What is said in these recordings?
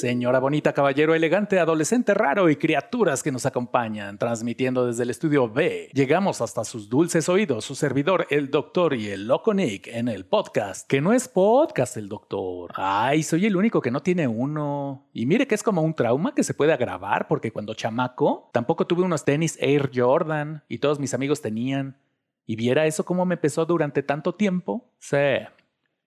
Señora bonita, caballero elegante, adolescente raro y criaturas que nos acompañan, transmitiendo desde el estudio B. Llegamos hasta sus dulces oídos, su servidor, el doctor y el loco Nick, en el podcast, que no es podcast el doctor. Ay, soy el único que no tiene uno. Y mire que es como un trauma que se puede agravar, porque cuando chamaco, tampoco tuve unos tenis Air Jordan y todos mis amigos tenían. Y viera eso cómo me pesó durante tanto tiempo. Sí,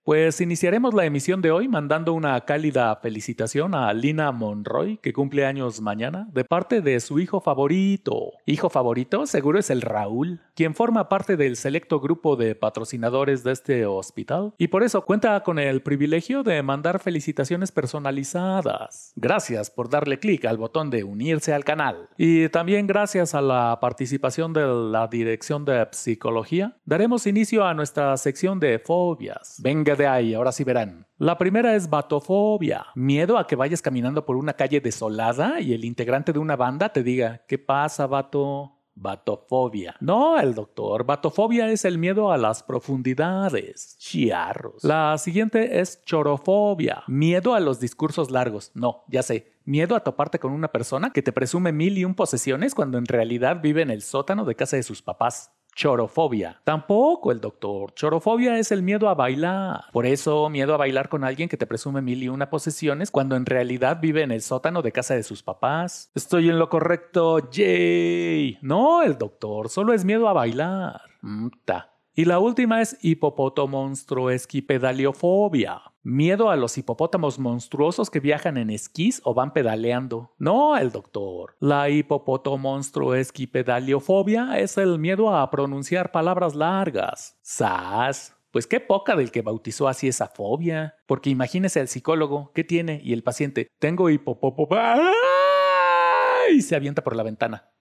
pues iniciaremos la emisión de hoy mandando una cálida felicitación a Lina Monroy, que cumple años mañana, de parte de su hijo favorito. Hijo favorito seguro es el Raúl, quien forma parte del selecto grupo de patrocinadores de este hospital y por eso cuenta con el privilegio de mandar felicitaciones personalizadas. Gracias por darle clic al botón de unirse al canal. Y también gracias a la participación de la Dirección de Psicología, daremos inicio a nuestra sección de fobias. Venga de ahí, ahora sí verán. La primera es batofobia, miedo a que vayas caminando por una calle desolada y el integrante de una banda te diga, ¿qué pasa, vato? Batofobia. No, el doctor. Batofobia es el miedo a las profundidades. Chiarros. La siguiente es chorofobia. Miedo a los discursos largos. No, ya sé. Miedo a toparte con una persona que te presume mil y un posesiones cuando en realidad vive en el sótano de casa de sus papás chorofobia. Tampoco el doctor. Chorofobia es el miedo a bailar. Por eso, miedo a bailar con alguien que te presume mil y una posesiones cuando en realidad vive en el sótano de casa de sus papás. Estoy en lo correcto, yay. No, el doctor. Solo es miedo a bailar. Mm, y la última es hipopotomonstruesquipedaliofobia. Miedo a los hipopótamos monstruosos que viajan en esquís o van pedaleando. No, el doctor. La hipopotomonstruesquipedaliofobia es el miedo a pronunciar palabras largas. ¡Sas! Pues qué poca del que bautizó así esa fobia. Porque imagínese al psicólogo, ¿qué tiene? Y el paciente, tengo hipopopo... Y se avienta por la ventana.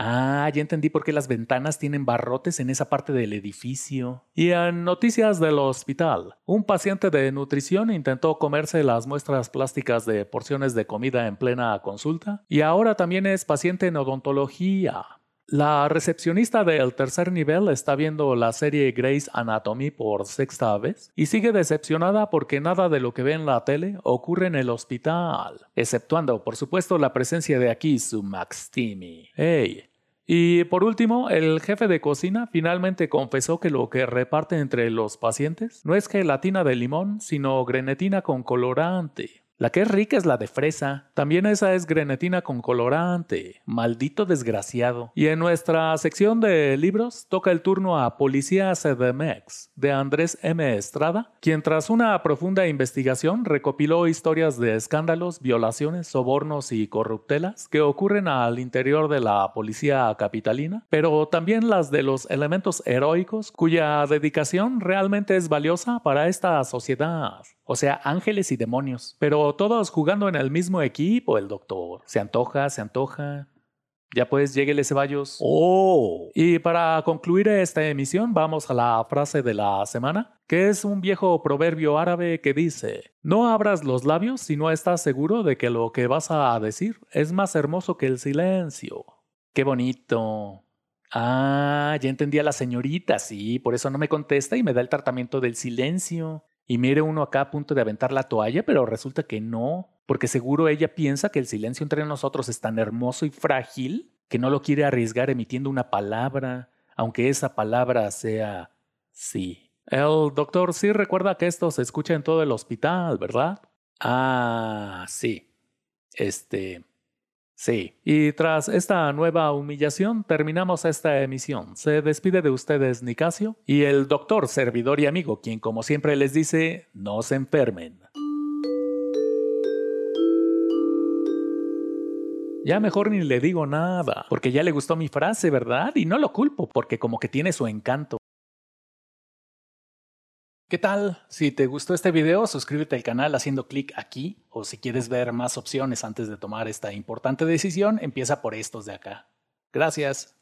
Ah, ya entendí por qué las ventanas tienen barrotes en esa parte del edificio. Y en noticias del hospital, un paciente de nutrición intentó comerse las muestras plásticas de porciones de comida en plena consulta y ahora también es paciente en odontología. La recepcionista del tercer nivel está viendo la serie Grey's Anatomy por sexta vez y sigue decepcionada porque nada de lo que ve en la tele ocurre en el hospital, exceptuando, por supuesto, la presencia de aquí su Max Timmy. ¡Hey! Y por último, el jefe de cocina finalmente confesó que lo que reparte entre los pacientes no es gelatina de limón, sino grenetina con colorante. La que es rica es la de fresa. También esa es grenetina con colorante. Maldito desgraciado. Y en nuestra sección de libros toca el turno a Policía CDMX de Andrés M. Estrada, quien tras una profunda investigación recopiló historias de escándalos, violaciones, sobornos y corruptelas que ocurren al interior de la policía capitalina, pero también las de los elementos heroicos cuya dedicación realmente es valiosa para esta sociedad. O sea, ángeles y demonios. Pero todos jugando en el mismo equipo, el doctor. Se antoja, se antoja. Ya pues, lléguele Ceballos. ¡Oh! Y para concluir esta emisión, vamos a la frase de la semana, que es un viejo proverbio árabe que dice: No abras los labios si no estás seguro de que lo que vas a decir es más hermoso que el silencio. ¡Qué bonito! Ah, ya entendí a la señorita, sí, por eso no me contesta y me da el tratamiento del silencio. Y mire uno acá a punto de aventar la toalla, pero resulta que no, porque seguro ella piensa que el silencio entre nosotros es tan hermoso y frágil que no lo quiere arriesgar emitiendo una palabra, aunque esa palabra sea sí. El doctor sí recuerda que esto se escucha en todo el hospital, ¿verdad? Ah, sí. Este, Sí, y tras esta nueva humillación terminamos esta emisión. Se despide de ustedes Nicasio y el doctor, servidor y amigo, quien como siempre les dice, no se enfermen. Ya mejor ni le digo nada, porque ya le gustó mi frase, ¿verdad? Y no lo culpo, porque como que tiene su encanto. ¿Qué tal? Si te gustó este video, suscríbete al canal haciendo clic aquí o si quieres ver más opciones antes de tomar esta importante decisión, empieza por estos de acá. Gracias.